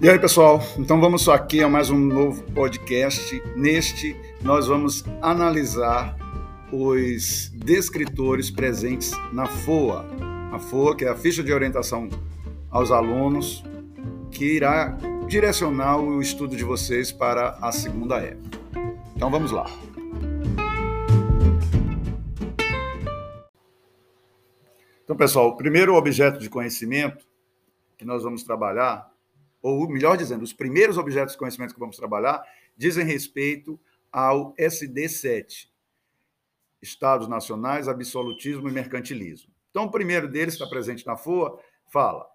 E aí, pessoal? Então vamos aqui a mais um novo podcast. Neste, nós vamos analisar os descritores presentes na FOA. A FOA, que é a ficha de orientação aos alunos, que irá direcionar o estudo de vocês para a segunda época. Então vamos lá. Então, pessoal, o primeiro objeto de conhecimento que nós vamos trabalhar ou melhor dizendo, os primeiros objetos de conhecimento que vamos trabalhar dizem respeito ao SD7, Estados Nacionais, Absolutismo e Mercantilismo. Então, o primeiro deles, está presente na FOA, fala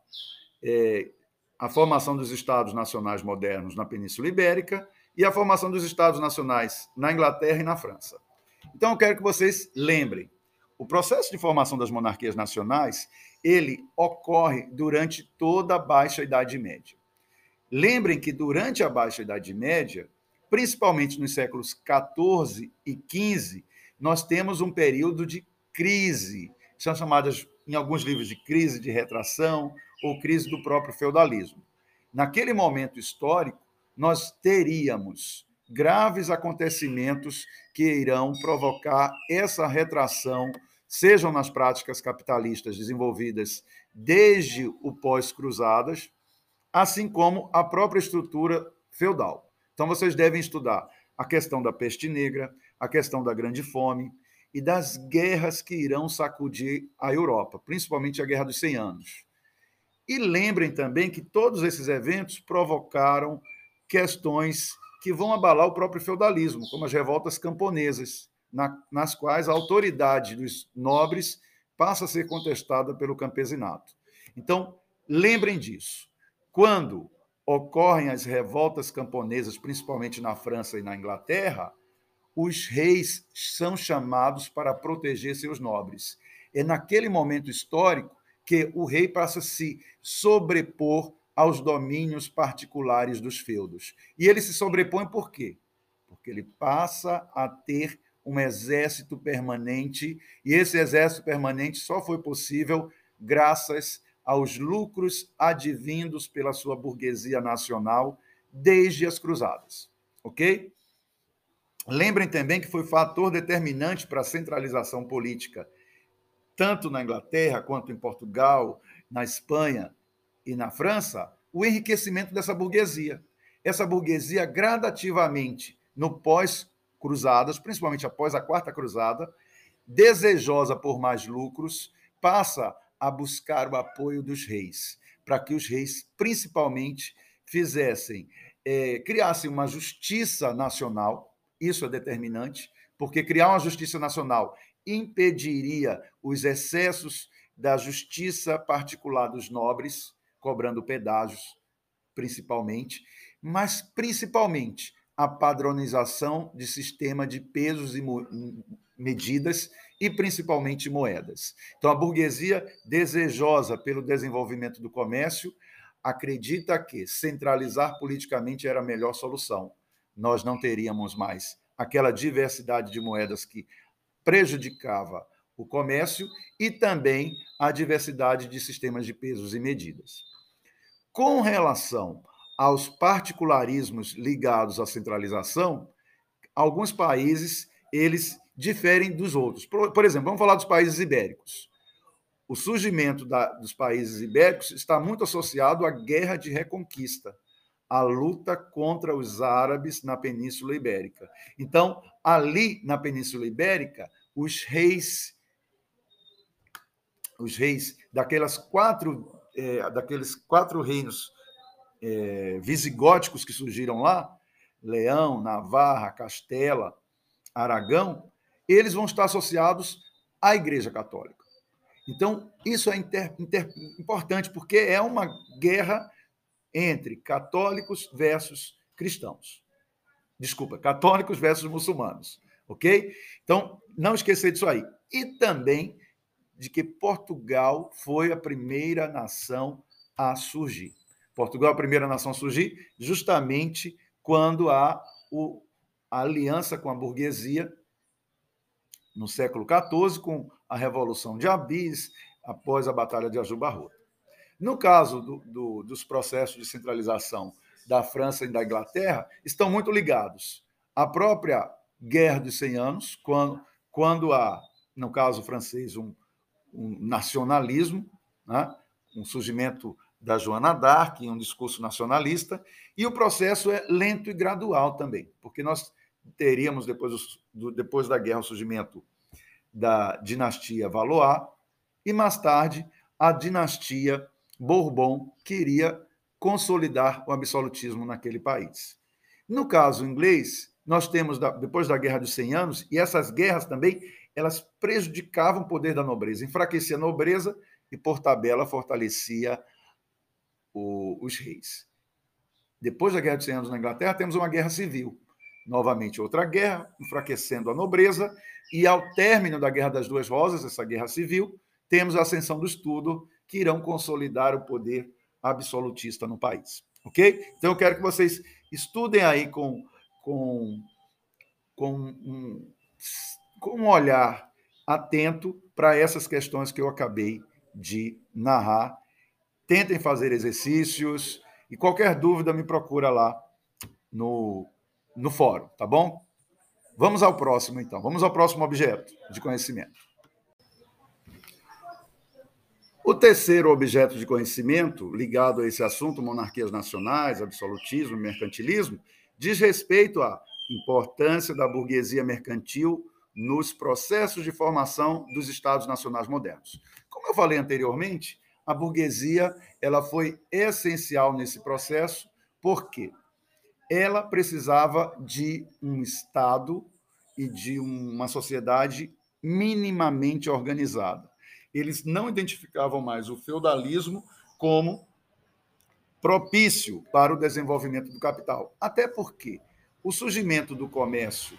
é, a formação dos Estados Nacionais modernos na Península Ibérica e a formação dos Estados Nacionais na Inglaterra e na França. Então, eu quero que vocês lembrem, o processo de formação das monarquias nacionais, ele ocorre durante toda a Baixa Idade Média. Lembrem que durante a Baixa Idade Média, principalmente nos séculos 14 e 15, nós temos um período de crise, são chamadas em alguns livros de crise de retração ou crise do próprio feudalismo. Naquele momento histórico, nós teríamos graves acontecimentos que irão provocar essa retração, sejam nas práticas capitalistas desenvolvidas desde o pós-cruzadas, assim como a própria estrutura feudal. Então, vocês devem estudar a questão da peste negra, a questão da grande fome e das guerras que irão sacudir a Europa, principalmente a Guerra dos 100 Anos. E lembrem também que todos esses eventos provocaram questões que vão abalar o próprio feudalismo, como as revoltas camponesas, na, nas quais a autoridade dos nobres passa a ser contestada pelo campesinato. Então, lembrem disso. Quando ocorrem as revoltas camponesas, principalmente na França e na Inglaterra, os reis são chamados para proteger seus nobres. É naquele momento histórico que o rei passa a se sobrepor aos domínios particulares dos feudos. E ele se sobrepõe por quê? Porque ele passa a ter um exército permanente, e esse exército permanente só foi possível graças aos lucros advindos pela sua burguesia nacional desde as cruzadas. Ok? Lembrem também que foi fator determinante para a centralização política, tanto na Inglaterra quanto em Portugal, na Espanha e na França, o enriquecimento dessa burguesia. Essa burguesia gradativamente, no pós-cruzadas, principalmente após a Quarta Cruzada, desejosa por mais lucros, passa a buscar o apoio dos reis, para que os reis, principalmente, fizessem, é, criassem uma justiça nacional, isso é determinante, porque criar uma justiça nacional impediria os excessos da justiça particular dos nobres, cobrando pedágios, principalmente, mas principalmente a padronização de sistema de pesos e medidas e principalmente moedas. Então, a burguesia, desejosa pelo desenvolvimento do comércio, acredita que centralizar politicamente era a melhor solução. Nós não teríamos mais aquela diversidade de moedas que prejudicava o comércio e também a diversidade de sistemas de pesos e medidas. Com relação aos particularismos ligados à centralização, alguns países eles diferem dos outros. Por, por exemplo, vamos falar dos países ibéricos. O surgimento da, dos países ibéricos está muito associado à guerra de reconquista, à luta contra os árabes na Península Ibérica. Então, ali na Península Ibérica, os reis, os reis daquelas quatro, é, daqueles quatro reinos é, visigóticos que surgiram lá, Leão, Navarra, Castela, Aragão, eles vão estar associados à Igreja Católica. Então, isso é inter, inter, importante, porque é uma guerra entre católicos versus cristãos. Desculpa, católicos versus muçulmanos. Ok? Então, não esquecer disso aí. E também de que Portugal foi a primeira nação a surgir. Portugal é a primeira nação a surgir justamente quando há o, a aliança com a burguesia no século XIV, com a Revolução de Abis, após a Batalha de Ajubarrota. No caso do, do, dos processos de centralização da França e da Inglaterra, estão muito ligados. A própria Guerra dos 100 Anos, quando, quando há, no caso francês, um, um nacionalismo, né? um surgimento da Joana d'Arc, um discurso nacionalista, e o processo é lento e gradual também, porque nós teríamos, depois, do, depois da guerra, o surgimento da dinastia Valois, e mais tarde a dinastia Bourbon, que iria consolidar o absolutismo naquele país. No caso inglês, nós temos, depois da Guerra dos 100 Anos, e essas guerras também, elas prejudicavam o poder da nobreza, enfraquecia a nobreza e, por tabela, fortalecia o, os reis. Depois da Guerra dos 100 Anos na Inglaterra, temos uma guerra civil. Novamente, outra guerra, enfraquecendo a nobreza, e ao término da Guerra das Duas Rosas, essa guerra civil, temos a ascensão do estudo, que irão consolidar o poder absolutista no país. Ok? Então, eu quero que vocês estudem aí com, com, com, um, com um olhar atento para essas questões que eu acabei de narrar. Tentem fazer exercícios e qualquer dúvida me procura lá no, no fórum, tá bom? Vamos ao próximo, então. Vamos ao próximo objeto de conhecimento. O terceiro objeto de conhecimento, ligado a esse assunto, monarquias nacionais, absolutismo, mercantilismo, diz respeito à importância da burguesia mercantil nos processos de formação dos estados nacionais modernos. Como eu falei anteriormente, a burguesia ela foi essencial nesse processo, porque ela precisava de um estado e de uma sociedade minimamente organizada. Eles não identificavam mais o feudalismo como propício para o desenvolvimento do capital. Até porque o surgimento do comércio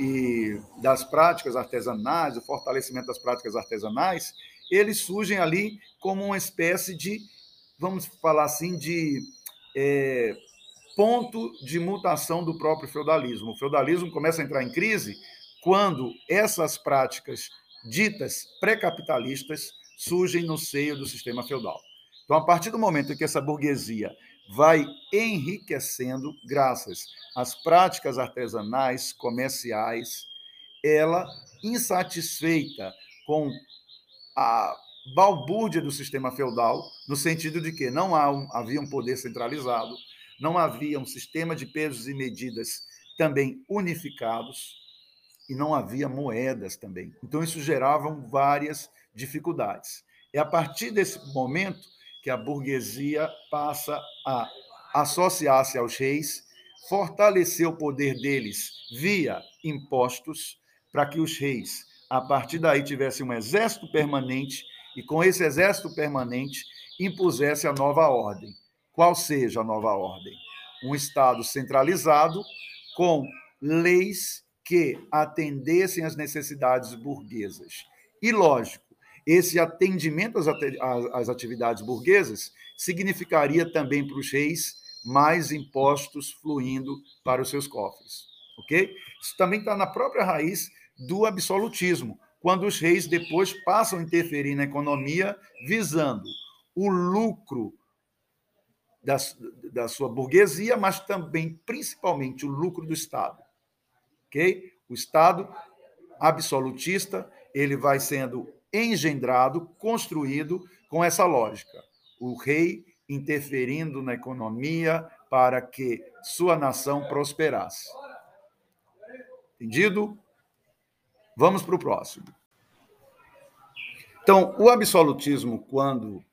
e das práticas artesanais, o fortalecimento das práticas artesanais, eles surgem ali como uma espécie de, vamos falar assim, de é, ponto de mutação do próprio feudalismo. O feudalismo começa a entrar em crise quando essas práticas ditas pré-capitalistas surgem no seio do sistema feudal. Então, a partir do momento em que essa burguesia vai enriquecendo, graças às práticas artesanais, comerciais, ela, insatisfeita com a balbúrdia do sistema feudal, no sentido de que não havia um poder centralizado, não havia um sistema de pesos e medidas também unificados e não havia moedas também. Então, isso gerava várias dificuldades. É a partir desse momento que a burguesia passa a associar-se aos reis, fortalecer o poder deles via impostos, para que os reis, a partir daí, tivessem um exército permanente e, com esse exército permanente, impusesse a nova ordem. Qual seja a nova ordem? Um Estado centralizado com leis que atendessem às necessidades burguesas. E, lógico, esse atendimento às, atividades burguesas significaria também para os reis mais impostos fluindo para os seus cofres. Ok? Isso também está na própria raiz do absolutismo, quando os reis depois passam a interferir na economia visando o lucro da, da sua burguesia, mas também, principalmente, o lucro do Estado. Ok? O Estado absolutista ele vai sendo engendrado, construído com essa lógica. O rei interferindo na economia para que sua nação prosperasse. Entendido? Vamos para o próximo. Então, o absolutismo, quando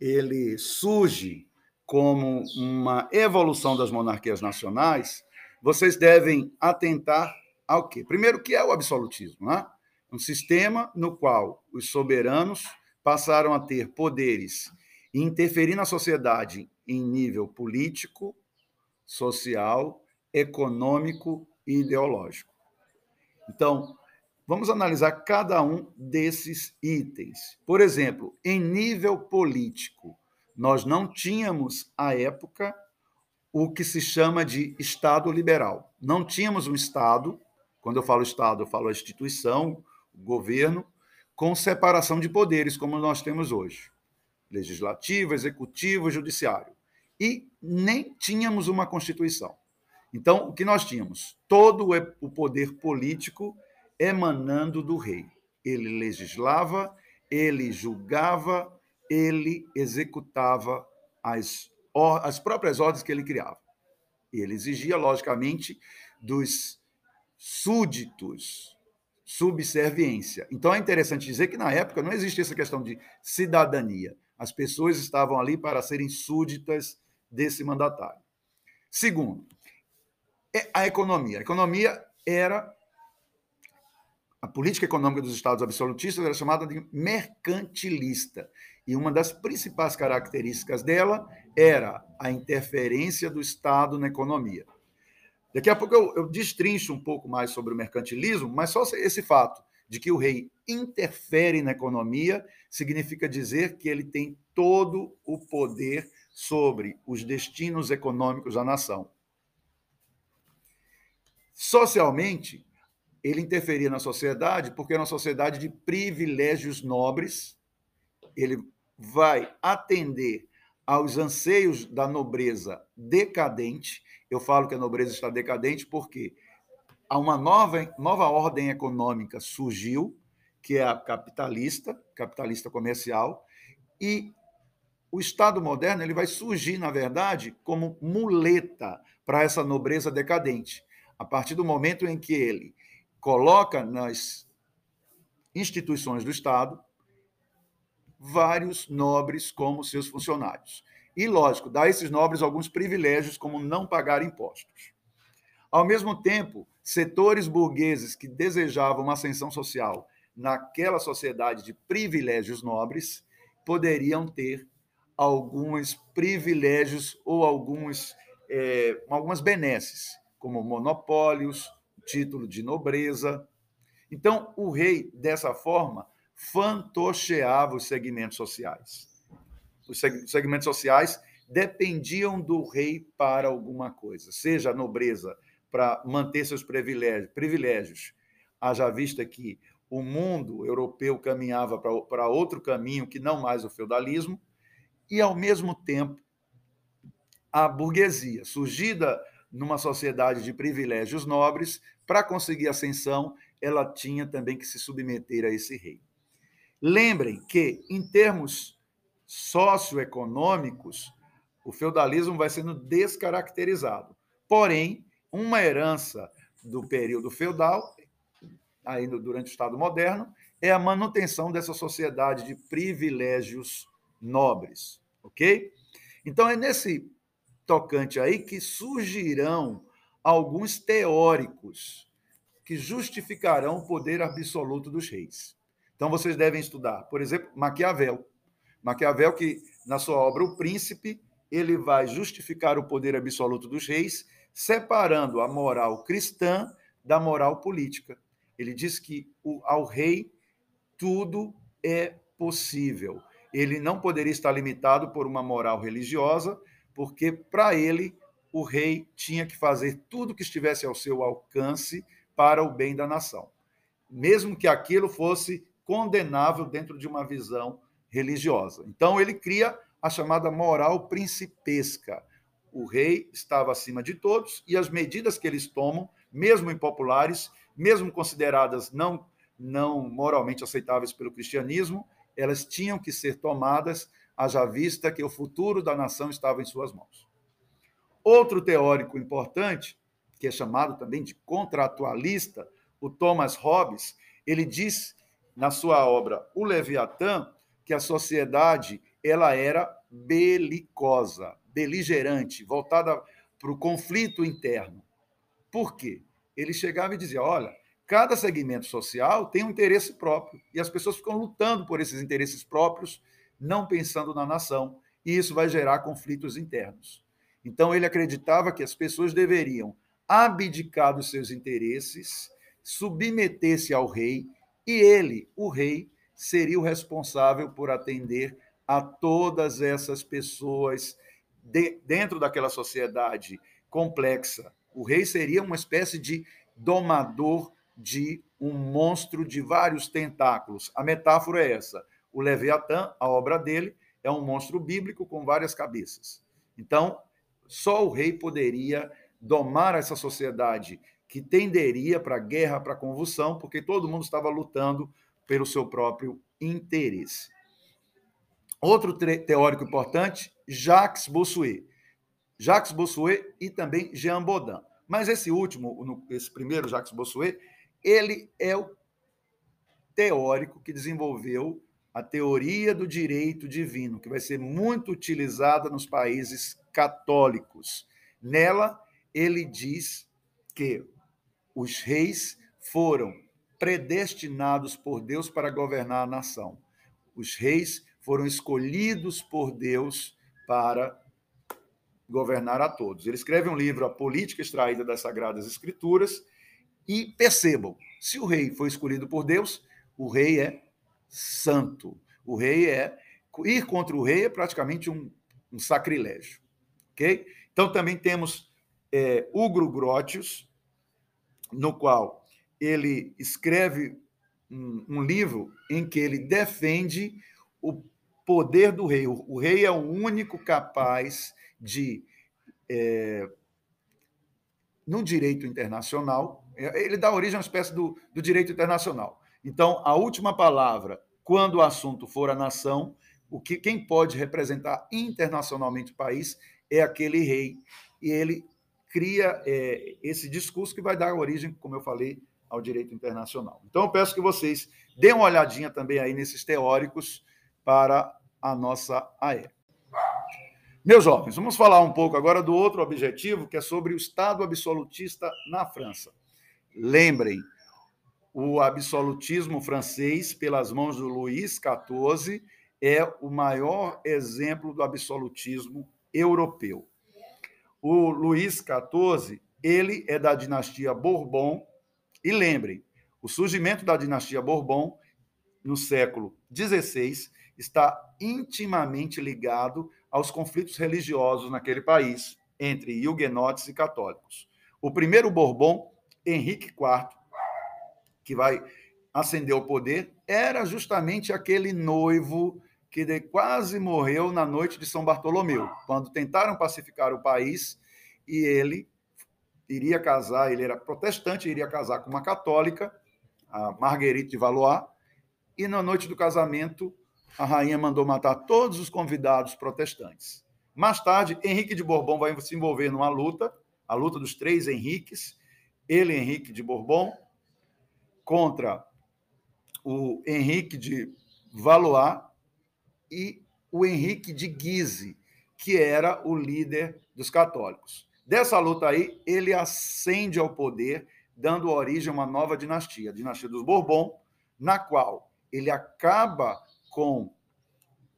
ele surge como uma evolução das monarquias nacionais, vocês devem atentar ao quê? Primeiro, que é o absolutismo? Né? Um sistema no qual os soberanos passaram a ter poderes e interferir na sociedade em nível político, social, econômico e ideológico. Então, vamos analisar cada um desses itens. Por exemplo, em nível político, nós não tínhamos, à época, o que se chama de Estado liberal. Não tínhamos um Estado, quando eu falo Estado, eu falo a instituição, o governo, com separação de poderes, como nós temos hoje. legislativo, executivo judiciário. E nem tínhamos uma Constituição. Então, o que nós tínhamos? Todo o poder político emanando do rei. Ele legislava, ele julgava, ele executava as, as próprias ordens que ele criava. E ele exigia, logicamente, dos súditos subserviência. Então é interessante dizer que na época não existia essa questão de cidadania. As pessoas estavam ali para serem súditas desse mandatário. Segundo, é a economia. A economia era a política econômica dos estados absolutistas era chamada de mercantilista. E uma das principais características dela era a interferência do Estado na economia. Daqui a pouco eu, eu destrincho um pouco mais sobre o mercantilismo, mas só esse fato de que o rei interfere na economia significa dizer que ele tem todo o poder sobre os destinos econômicos da nação. Socialmente, ele interferia na sociedade porque é uma sociedade de privilégios nobres, ele vai atender aos anseios da nobreza decadente. Eu falo que a nobreza está decadente porque há uma nova, nova ordem econômica surgiu, que é a capitalista, capitalista comercial, e o Estado moderno ele vai surgir, na verdade, como muleta para essa nobreza decadente. A partir do momento em que ele coloca nas instituições do Estado vários nobres como seus funcionários. E, lógico, dá a esses nobres alguns privilégios, como não pagar impostos. Ao mesmo tempo, setores burgueses que desejavam uma ascensão social naquela sociedade de privilégios nobres poderiam ter alguns privilégios ou alguns, é, algumas benesses, como monopólios, título de nobreza. Então, o rei, dessa forma, fantocheava os segmentos sociais. Os segmentos sociais dependiam do rei para alguma coisa, seja a nobreza para manter seus privilégios, privilégios. Haja vista que o mundo europeu caminhava para outro caminho que não mais o feudalismo, e, ao mesmo tempo, a burguesia, surgida numa sociedade de privilégios nobres, para conseguir ascensão, ela tinha também que se submeter a esse rei. Lembrem que, em termos socioeconômicos, o feudalismo vai sendo descaracterizado. Porém, uma herança do período feudal, ainda durante o Estado moderno, é a manutenção dessa sociedade de privilégios nobres, ok? Então é nesse tocante aí que surgirão alguns teóricos que justificarão o poder absoluto dos reis. Então vocês devem estudar, por exemplo, Maquiavel. Maquiavel que na sua obra O Príncipe, ele vai justificar o poder absoluto dos reis, separando a moral cristã da moral política. Ele diz que ao rei tudo é possível ele não poderia estar limitado por uma moral religiosa, porque para ele o rei tinha que fazer tudo que estivesse ao seu alcance para o bem da nação, mesmo que aquilo fosse condenável dentro de uma visão religiosa. Então ele cria a chamada moral principesca. O rei estava acima de todos e as medidas que eles tomam, mesmo impopulares, mesmo consideradas não não moralmente aceitáveis pelo cristianismo, elas tinham que ser tomadas, haja vista que o futuro da nação estava em suas mãos. Outro teórico importante, que é chamado também de contratualista, o Thomas Hobbes, ele diz na sua obra O Leviatã que a sociedade ela era belicosa, beligerante, voltada para o conflito interno. Por quê? Ele chegava e dizia: olha, Cada segmento social tem um interesse próprio e as pessoas ficam lutando por esses interesses próprios, não pensando na nação, e isso vai gerar conflitos internos. Então, ele acreditava que as pessoas deveriam abdicar dos seus interesses, submeter-se ao rei, e ele, o rei, seria o responsável por atender a todas essas pessoas de, dentro daquela sociedade complexa. O rei seria uma espécie de domador de um monstro de vários tentáculos. A metáfora é essa. O Leviatã, a obra dele, é um monstro bíblico com várias cabeças. Então, só o rei poderia domar essa sociedade que tenderia para guerra, para convulsão, porque todo mundo estava lutando pelo seu próprio interesse. Outro teórico importante, Jacques Bossuet. Jacques Bossuet e também Jean Baudin. Mas esse último, esse primeiro, Jacques Bossuet, ele é o teórico que desenvolveu a teoria do direito divino, que vai ser muito utilizada nos países católicos. Nela, ele diz que os reis foram predestinados por Deus para governar a nação. Os reis foram escolhidos por Deus para governar a todos. Ele escreve um livro, A Política Extraída das Sagradas Escrituras, e percebam, se o rei foi escolhido por Deus, o rei é santo. O rei é. Ir contra o rei é praticamente um, um sacrilégio. Ok? Então também temos é, Ugro Grotius, no qual ele escreve um, um, livro em que ele defende o poder do rei. O, o rei é o único capaz de, é, no direito internacional, é, ele dá origem a uma espécie do, do direito internacional. Então, a última palavra, quando o assunto for a nação, o que quem pode representar internacionalmente o país é aquele rei. E ele cria é, esse discurso que vai dar origem, como eu falei, ao direito internacional. Então, eu peço que vocês deem uma olhadinha também aí nesses teóricos para a nossa AE. Meus jovens, vamos falar um pouco agora do outro objetivo, que é sobre o Estado absolutista na França. Lembrem, o absolutismo francês, pelas mãos do Luís XIV, é o maior exemplo do absolutismo europeu. O Luís XIV, ele é da dinastia Bourbon, e lembrem, o surgimento da dinastia Bourbon no século XVI está intimamente ligado aos conflitos religiosos naquele país entre huguenotes e católicos. O primeiro Bourbon, Henrique IV, que vai ascender ao poder, era justamente aquele noivo que quase morreu na noite de São Bartolomeu, quando tentaram pacificar o país e ele iria casar, ele era protestante, iria casar com uma católica, a Marguerite de Valois, e na noite do casamento a rainha mandou matar todos os convidados protestantes. Mais tarde, Henrique de Bourbon vai se envolver numa luta, a luta dos três Henriques, ele, Henrique de Bourbon, contra o Henrique de Valois e o Henrique de Guise, que era o líder dos católicos. Dessa luta aí, ele ascende ao poder, dando origem a uma nova dinastia, a dinastia dos Bourbon, na qual ele acaba com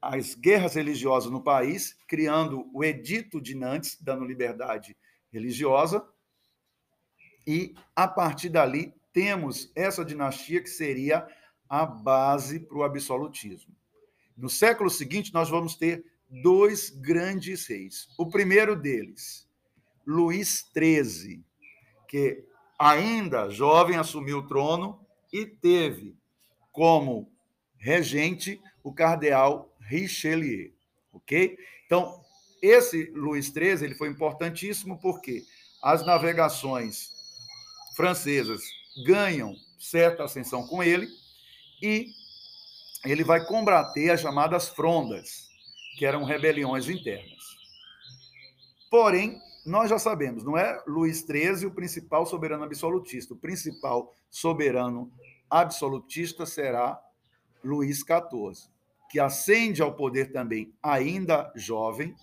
as guerras religiosas no país, criando o Edito de Nantes, dando liberdade religiosa, e a partir dali temos essa dinastia que seria a base para o absolutismo. No século seguinte, nós vamos ter dois grandes reis. O primeiro deles, Luís XIII, que ainda jovem assumiu o trono e teve como regente o cardeal Richelieu, ok? Então, esse Luís XIII ele foi importantíssimo porque as navegações francesas ganham certa ascensão com ele e ele vai combater as chamadas frondas, que eram rebeliões internas. Porém, nós já sabemos, não é Luís XIII o principal soberano absolutista. O principal soberano absolutista será Luís XIV, que ascende ao poder também ainda jovem,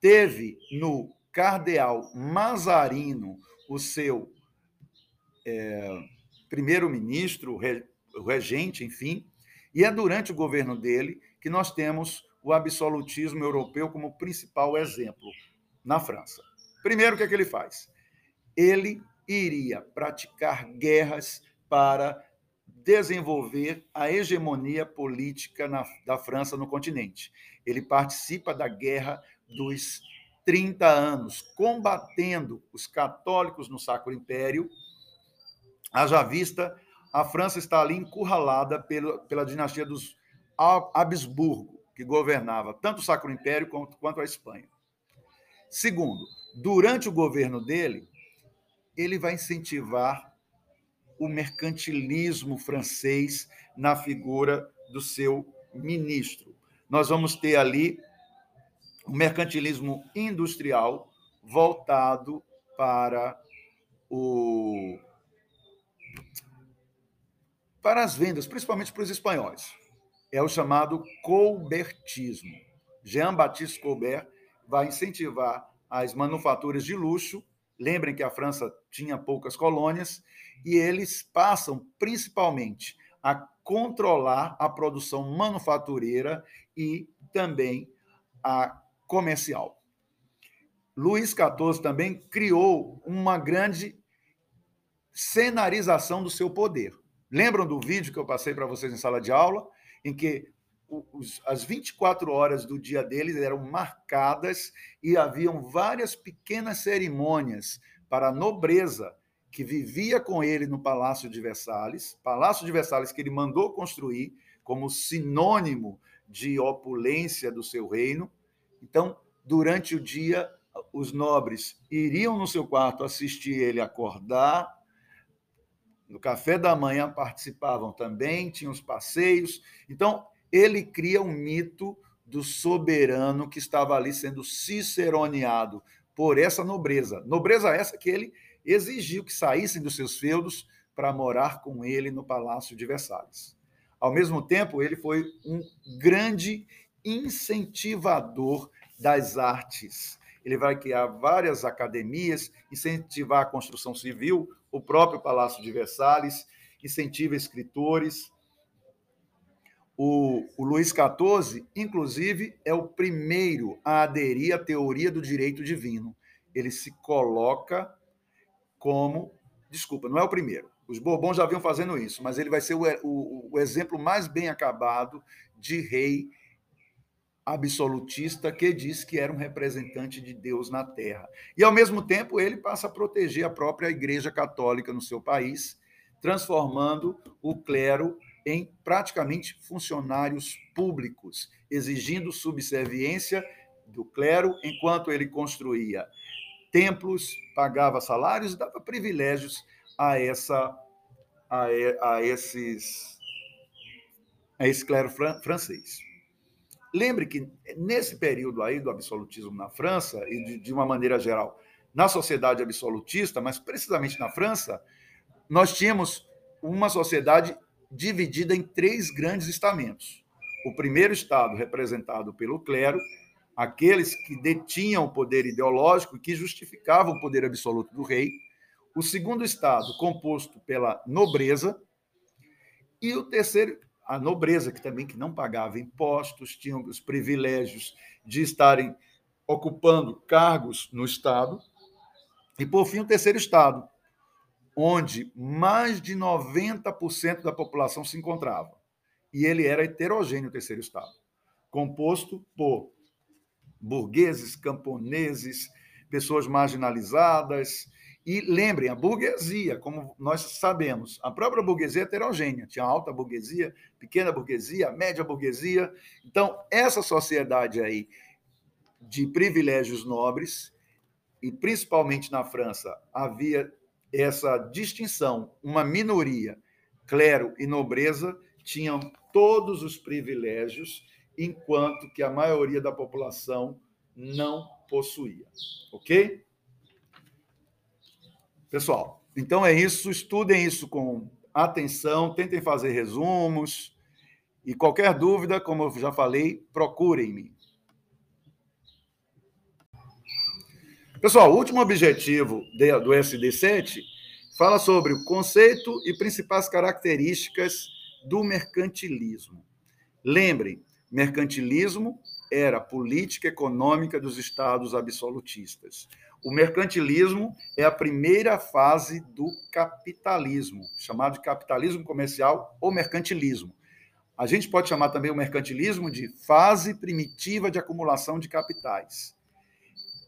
teve no cardeal Mazarino o seu é, primeiro-ministro, regente, enfim, e é durante o governo dele que nós temos o absolutismo europeu como principal exemplo na França. Primeiro, o que, é que ele faz? Ele iria praticar guerras para desenvolver a hegemonia política na, da França no continente. Ele participa da Guerra dos 30 anos, combatendo os católicos no Sacro Império. Haja vista, a França está ali encurralada pela, pela dinastia dos Habsburgo, que governava tanto o Sacro Império quanto, quanto a Espanha. Segundo, durante o governo dele, ele vai incentivar o mercantilismo francês na figura do seu ministro. Nós vamos ter ali o mercantilismo industrial voltado para o para as vendas, principalmente para os espanhóis. É o chamado colbertismo. Jean-Baptiste Colbert vai incentivar as manufaturas de luxo. Lembrem que a França tinha poucas colônias e eles passam principalmente a controlar a produção manufatureira e também a comercial. Luís XIV também criou uma grande cenarização do seu poder. Lembram do vídeo que eu passei para vocês em sala de aula, em que os, as 24 horas do dia deles eram marcadas e haviam várias pequenas cerimônias para a nobreza que vivia com ele no Palácio de Versalhes, Palácio de Versalhes que ele mandou construir como sinônimo de opulência do seu reino. Então, durante o dia, os nobres iriam no seu quarto assistir ele acordar, no café da manhã participavam também, tinham os passeios. Então, ele cria um mito do soberano que estava ali sendo ciceroneado por essa nobreza. Nobreza essa que ele exigiu que saíssem dos seus feudos para morar com ele no palácio de Versalhes. Ao mesmo tempo, ele foi um grande incentivador das artes. Ele vai criar várias academias, incentivar a construção civil, o próprio Palácio de Versalhes, incentiva escritores. O, o Luís XIV, inclusive, é o primeiro a aderir à teoria do direito divino. Ele se coloca como. Desculpa, não é o primeiro. Os Bourbons já vinham fazendo isso, mas ele vai ser o, o, o exemplo mais bem acabado de rei absolutista que diz que era um representante de Deus na terra. E, ao mesmo tempo, ele passa a proteger a própria Igreja Católica no seu país, transformando o clero em praticamente funcionários públicos, exigindo subserviência do clero enquanto ele construía templos, pagava salários e dava privilégios a essa a, a esses a esse clero francês. Lembre que nesse período aí do absolutismo na França, e de, de uma maneira geral, na sociedade absolutista, mas precisamente na França, nós tínhamos uma sociedade dividida em três grandes estamentos. O primeiro estado, representado pelo clero, aqueles que detinham o poder ideológico e que justificavam o poder absoluto do rei. O segundo estado, composto pela nobreza. E o terceiro a nobreza, que também que não pagava impostos, tinham os privilégios de estarem ocupando cargos no Estado. E, por fim, o terceiro Estado, onde mais de 90% da população se encontrava. E ele era heterogêneo, o terceiro Estado, composto por burgueses, camponeses, pessoas marginalizadas, e lembrem, a burguesia, como nós sabemos, a própria burguesia é heterogênea. Tinha alta burguesia, pequena burguesia, média burguesia. Então, essa sociedade aí de privilégios nobres, e principalmente na França, havia essa distinção, uma minoria, clero e nobreza, tinham todos os privilégios, enquanto que a maioria da população não possuía. Ok? Pessoal, então é isso. Estudem isso com atenção, tentem fazer resumos. E qualquer dúvida, como eu já falei, procurem-me. Pessoal, o último objetivo do SD7 fala sobre o conceito e principais características do mercantilismo. Lembrem, mercantilismo era política econômica dos estados absolutistas. O mercantilismo é a primeira fase do capitalismo, chamado de capitalismo comercial ou mercantilismo. A gente pode chamar também o mercantilismo de fase primitiva de acumulação de capitais.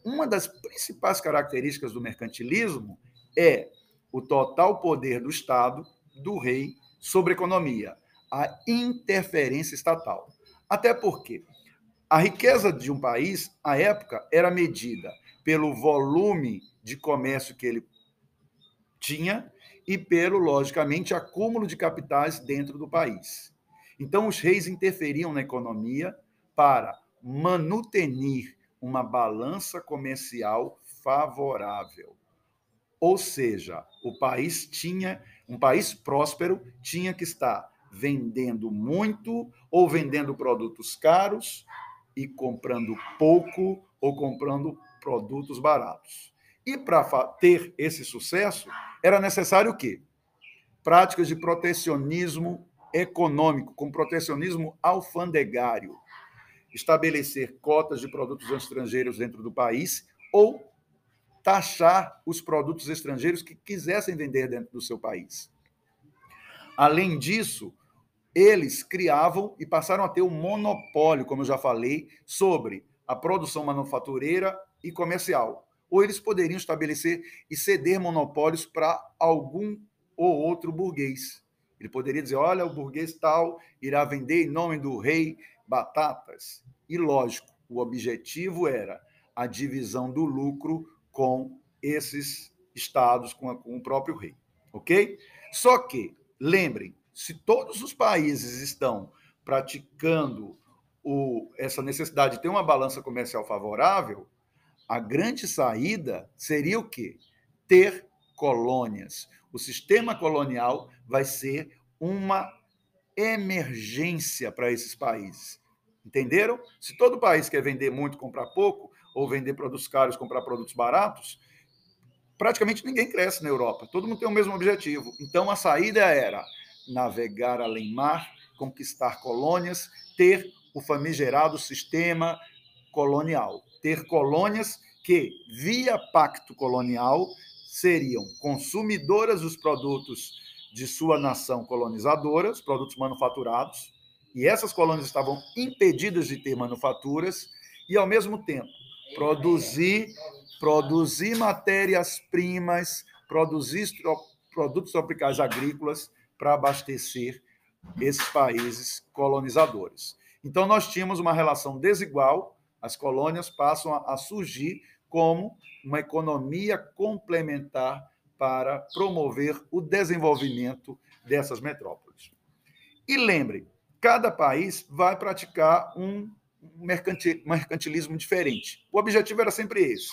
Uma das principais características do mercantilismo é o total poder do Estado, do rei, sobre a economia, a interferência estatal. Até porque a riqueza de um país, à época, era medida pelo volume de comércio que ele tinha e pelo, logicamente, acúmulo de capitais dentro do país. Então, os reis interferiam na economia para manutenir uma balança comercial favorável. Ou seja, o país tinha, um país próspero tinha que estar vendendo muito ou vendendo produtos caros e comprando pouco ou comprando produtos baratos. E para ter esse sucesso, era necessário o quê? Práticas de protecionismo econômico, com protecionismo alfandegário. Estabelecer cotas de produtos estrangeiros dentro do país ou taxar os produtos estrangeiros que quisessem vender dentro do seu país. Além disso, eles criavam e passaram a ter um monopólio, como eu já falei, sobre a produção manufatureira e comercial. Ou eles poderiam estabelecer e ceder monopólios para algum ou outro burguês. Ele poderia dizer: olha, o burguês tal irá vender em nome do rei batatas. E lógico, o objetivo era a divisão do lucro com esses estados, com, a, com o próprio rei. Ok? Só que, lembrem, se todos os países estão praticando o, essa necessidade de ter uma balança comercial favorável, a grande saída seria o quê? Ter colônias. O sistema colonial vai ser uma emergência para esses países. Entenderam? Se todo país quer vender muito, comprar pouco, ou vender produtos caros, comprar produtos baratos, praticamente ninguém cresce na Europa. Todo mundo tem o mesmo objetivo. Então a saída era navegar além mar, conquistar colônias, ter o famigerado sistema colonial, ter colônias que, via pacto colonial, seriam consumidoras dos produtos de sua nação colonizadora, os produtos manufaturados, e essas colônias estavam impedidas de ter manufaturas, e, ao mesmo tempo, produzir, produzir matérias-primas, produzir produtos tropicais agrícolas para abastecer esses países colonizadores. Então, nós tínhamos uma relação desigual, as colônias passam a, surgir como uma economia complementar para promover o desenvolvimento dessas metrópoles. E lembrem, cada país vai praticar um mercantilismo diferente. O objetivo era sempre esse.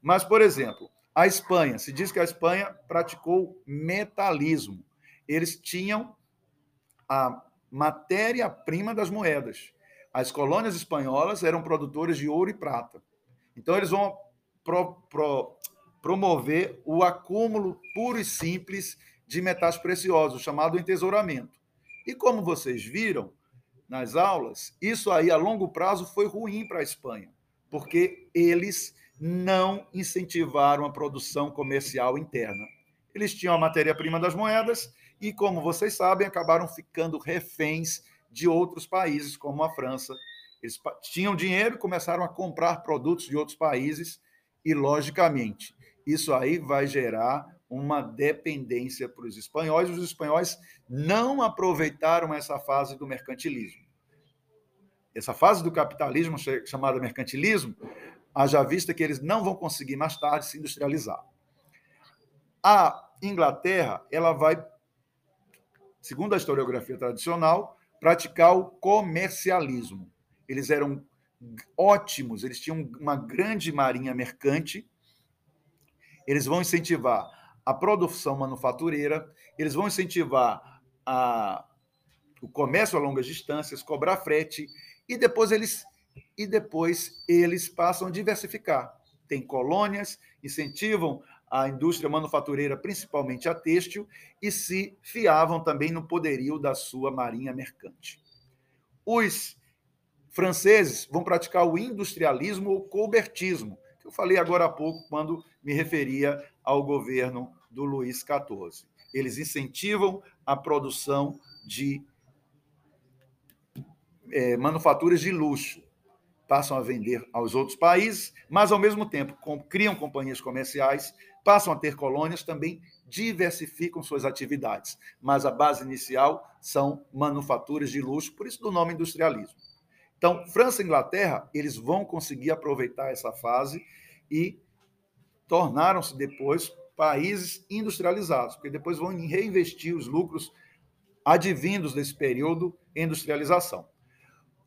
Mas, por exemplo, a Espanha, se diz que a Espanha praticou metalismo. Eles tinham a matéria-prima das moedas. As colônias espanholas eram produtores de ouro e prata. Então, eles vão pro, pro, promover o acúmulo puro e simples de metais preciosos, chamado entesouramento. E como vocês viram nas aulas, isso aí a longo prazo foi ruim para a Espanha, porque eles não incentivaram a produção comercial interna. Eles tinham a matéria-prima das moedas e, como vocês sabem, acabaram ficando reféns de outros países, como a França. Eles tinham dinheiro começaram a comprar produtos de outros países, e, logicamente, isso aí vai gerar uma dependência para os espanhóis. Os espanhóis não aproveitaram essa fase do mercantilismo. Essa fase do capitalismo, chamada mercantilismo, haja vista que eles não vão conseguir mais tarde se industrializar. A Inglaterra, ela vai segundo a historiografia tradicional, praticar o comercialismo. Eles eram ótimos, eles tinham uma grande marinha mercante, eles vão incentivar a produção manufatureira, eles vão incentivar a, o comércio a longas distâncias, cobrar frete, e depois eles e depois eles passam a diversificar. Tem colônias, incentivam a indústria manufatureira, principalmente a têxtil, e se fiavam também no poderio da sua marinha mercante. Os franceses vão praticar o industrialismo ou colbertismo, que eu falei agora há pouco quando me referia ao governo do Luís XIV. Eles incentivam a produção de é, manufaturas de luxo, passam a vender aos outros países, mas, ao mesmo tempo, criam companhias comerciais, passam a ter colônias, também diversificam suas atividades. Mas a base inicial são manufaturas de luxo, por isso do nome industrialismo. Então, França e Inglaterra, eles vão conseguir aproveitar essa fase e tornaram-se depois países industrializados, porque depois vão reinvestir os lucros advindos desse período em industrialização.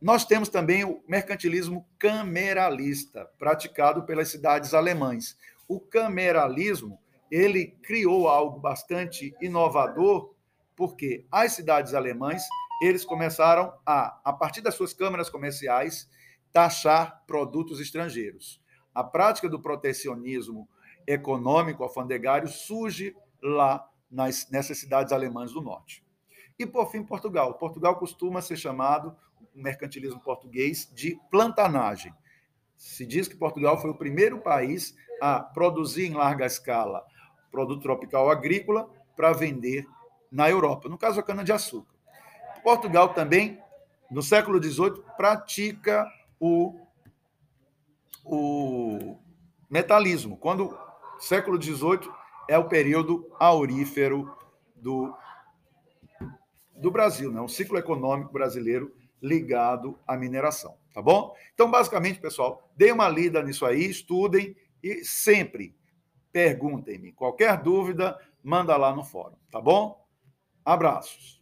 Nós temos também o mercantilismo cameralista, praticado pelas cidades alemãs. O cameralismo, ele criou algo bastante inovador, porque as cidades alemãs, eles começaram a, a partir das suas câmaras comerciais, taxar produtos estrangeiros. A prática do protecionismo econômico alfandegário surge lá nas, nessas cidades alemãs do norte. E, por fim, Portugal. Portugal costuma ser chamado, o mercantilismo português, de plantanagem. Se diz que Portugal foi o primeiro país a produzir em larga escala produto tropical agrícola para vender na Europa, no caso a cana-de-açúcar. Portugal também, no século XVIII, pratica o, o metalismo, quando século XVIII é o período aurífero do, do Brasil, né? um ciclo econômico brasileiro ligado à mineração, tá bom? Então, basicamente, pessoal, deem uma lida nisso aí, estudem e sempre perguntem-me. Qualquer dúvida, manda lá no fórum, tá bom? Abraços.